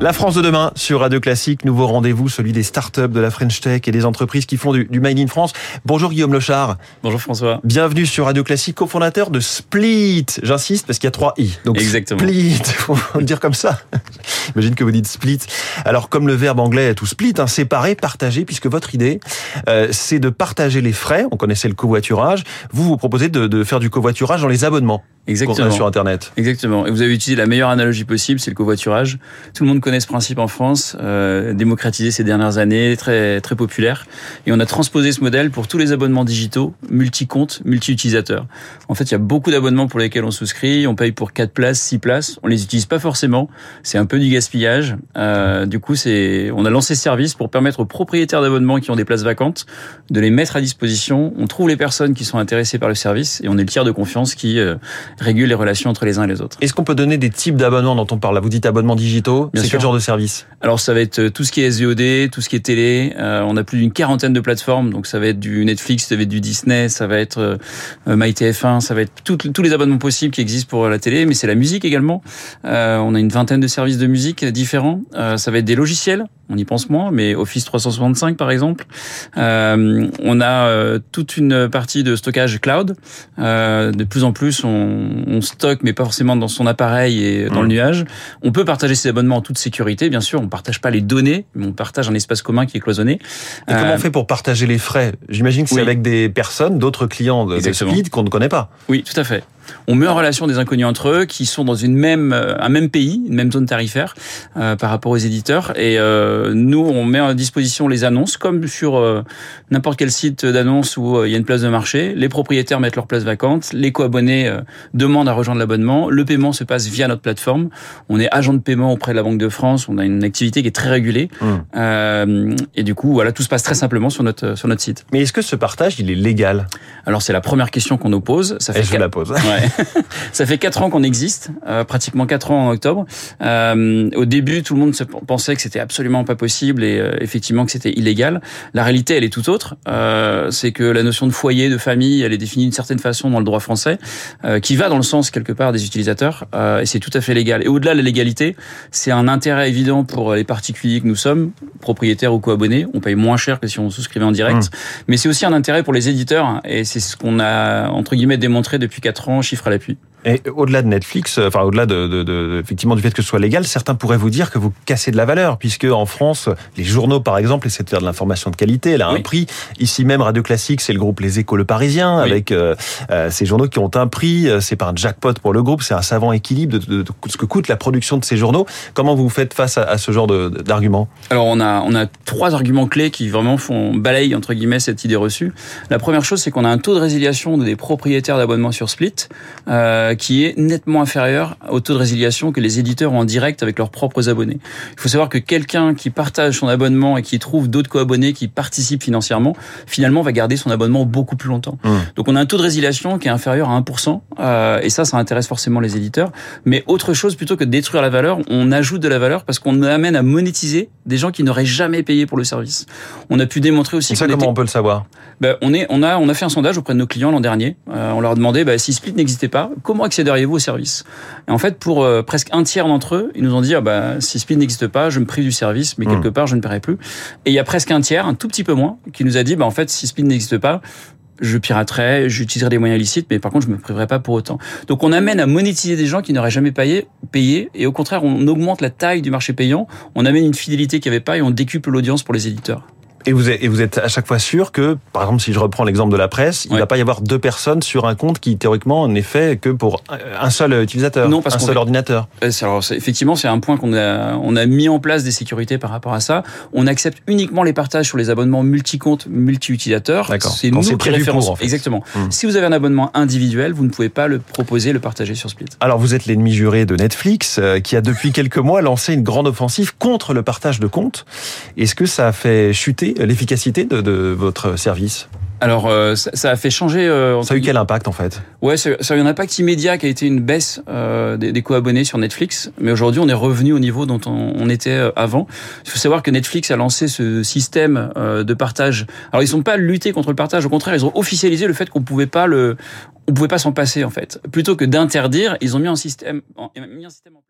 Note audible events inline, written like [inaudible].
La France de demain sur Radio Classique, nouveau rendez-vous, celui des startups, de la French Tech et des entreprises qui font du, du Made in France. Bonjour Guillaume Lochard. Bonjour François. Bienvenue sur Radio Classique, cofondateur de Split. J'insiste parce qu'il y a trois i. Donc Exactement. Split, [laughs] faut le dire comme ça. J'imagine que vous dites split. Alors comme le verbe anglais tout split, hein, séparer, partager, puisque votre idée, euh, c'est de partager les frais. On connaissait le covoiturage. Vous vous proposez de, de faire du covoiturage dans les abonnements. Exactement. Sur Internet. Exactement. Et vous avez utilisé la meilleure analogie possible, c'est le covoiturage. Tout le monde connaît ce principe en France, euh, démocratisé ces dernières années, très très populaire. Et on a transposé ce modèle pour tous les abonnements digitaux, multi-comptes, multi-utilisateurs. En fait, il y a beaucoup d'abonnements pour lesquels on souscrit. On paye pour 4 places, 6 places. On les utilise pas forcément. C'est un peu du gaspillage. Euh, du coup, c'est on a lancé ce service pour permettre aux propriétaires d'abonnements qui ont des places vacantes de les mettre à disposition. On trouve les personnes qui sont intéressées par le service et on est le tiers de confiance qui euh, régule les relations entre les uns et les autres. Est-ce qu'on peut donner des types d'abonnements dont on parle Là, vous dites abonnements digitaux. C'est quel genre de service Alors, ça va être euh, tout ce qui est SVOD, tout ce qui est télé. Euh, on a plus d'une quarantaine de plateformes. Donc, ça va être du Netflix, ça va être du Disney, ça va être euh, MyTF1, ça va être tous les abonnements possibles qui existent pour la télé. Mais c'est la musique également. Euh, on a une vingtaine de services de musique différents. Euh, ça va être des logiciels. On y pense moins, mais Office 365 par exemple. Euh, on a toute une partie de stockage cloud. de plus en plus, on, on, stocke, mais pas forcément dans son appareil et dans le mmh. nuage. On peut partager ses abonnements en toute sécurité, bien sûr. On partage pas les données, mais on partage un espace commun qui est cloisonné. Et comment on euh, fait pour partager les frais? J'imagine que c'est avec des personnes, d'autres clients de, de Speed qu'on ne connaît pas. Oui, tout à fait on met en relation des inconnus entre eux qui sont dans une même euh, un même pays, une même zone tarifaire euh, par rapport aux éditeurs. Et euh, nous, on met à disposition les annonces comme sur euh, n'importe quel site d'annonce où il y a une place de marché. Les propriétaires mettent leur place vacante, les co-abonnés demandent à rejoindre l'abonnement. Le paiement se passe via notre plateforme. On est agent de paiement auprès de la Banque de France. On a une activité qui est très régulée. Mmh. et du coup, voilà, tout se passe très simplement sur notre sur notre site. Mais est-ce que ce partage, il est légal? Alors c'est la première question qu'on nous pose. Ça fait et je la pose? [laughs] ça fait quatre ans qu'on existe, euh, pratiquement quatre ans en octobre. Euh, au début, tout le monde se pensait que c'était absolument pas possible et euh, effectivement que c'était illégal. La réalité, elle est tout autre. Euh, c'est que la notion de foyer, de famille, elle est définie d'une certaine façon dans le droit français, euh, qui va dans le sens quelque part des utilisateurs, et c'est tout à fait légal. Et au-delà de la légalité, c'est un intérêt évident pour les particuliers que nous sommes, propriétaires ou co-abonnés. On paye moins cher que si on souscrivait en direct, mmh. mais c'est aussi un intérêt pour les éditeurs, et c'est ce qu'on a entre guillemets démontré depuis quatre ans, chiffre à l'appui. Et au-delà de Netflix, enfin au-delà de, de, de, effectivement du fait que ce soit légal, certains pourraient vous dire que vous cassez de la valeur, puisque en France, les journaux par exemple essaient de faire de l'information de qualité, elle a un prix. Ici même, Radio Classique, c'est le groupe Les Échos Le Parisien, avec euh, euh, ces journaux qui ont un prix. Euh, c'est pas un jackpot pour le groupe, c'est un savant équilibre de, ce que coûte la production de ces journaux. Comment vous faites face à, à ce genre d'arguments? Alors on a on a trois arguments clés qui vraiment font balayer entre guillemets cette idée reçue. La première chose, c'est qu'on a un taux de résiliation des propriétaires d'abonnements sur Split. Euh, euh, qui est nettement inférieur au taux de résiliation que les éditeurs ont en direct avec leurs propres abonnés. Il faut savoir que quelqu'un qui partage son abonnement et qui trouve d'autres co-abonnés qui participent financièrement, finalement va garder son abonnement beaucoup plus longtemps. Mmh. Donc on a un taux de résiliation qui est inférieur à 1%, euh, et ça, ça intéresse forcément les éditeurs. Mais autre chose, plutôt que de détruire la valeur, on ajoute de la valeur parce qu'on amène à monétiser des gens qui n'auraient jamais payé pour le service. On a pu démontrer aussi. Ça, comment on peut le savoir? Ben, on, est, on, a, on a fait un sondage auprès de nos clients l'an dernier. Euh, on leur a demandé ben, si Split n'existait pas, comment accéderiez-vous au service? Et en fait, pour euh, presque un tiers d'entre eux, ils nous ont dit ah, ben, si Split n'existe pas, je me prive du service, mais hmm. quelque part, je ne paierai plus. Et il y a presque un tiers, un tout petit peu moins, qui nous a dit ben, en fait, si Split n'existe pas, je piraterai, j'utiliserai des moyens licites, mais par contre, je me priverai pas pour autant. Donc, on amène à monétiser des gens qui n'auraient jamais payé, payé, et au contraire, on augmente la taille du marché payant, on amène une fidélité qu'il n'y avait pas et on décuple l'audience pour les éditeurs. Et vous, êtes, et vous êtes à chaque fois sûr que, par exemple, si je reprends l'exemple de la presse, il ne va pas y avoir deux personnes sur un compte qui théoriquement n'est fait que pour un seul utilisateur, non, parce un seul ordinateur. Euh, alors, effectivement, c'est un point qu'on a, on a mis en place des sécurités par rapport à ça. On accepte uniquement les partages sur les abonnements multi-comptes, multi-utilisateurs. C'est nous qui référençons. En fait. Exactement. Hmm. Si vous avez un abonnement individuel, vous ne pouvez pas le proposer, le partager sur Split. Alors, vous êtes l'ennemi juré de Netflix, euh, qui a depuis [laughs] quelques mois lancé une grande offensive contre le partage de comptes. Est-ce que ça a fait chuter l'efficacité de, de votre service alors, euh, ça, a fait changer. Euh, ça a eu quel impact en fait? Ouais, ça a eu un impact immédiat qui a été une baisse euh, des, des co-abonnés sur Netflix. Mais aujourd'hui, on est revenu au niveau dont on, on, était avant. Il faut savoir que Netflix a lancé ce système de partage. Alors, ils sont pas luttés contre le partage. Au contraire, ils ont officialisé le fait qu'on pouvait pas le, on pouvait pas s'en passer en fait. Plutôt que d'interdire, ils ont mis un système, mis un système en place.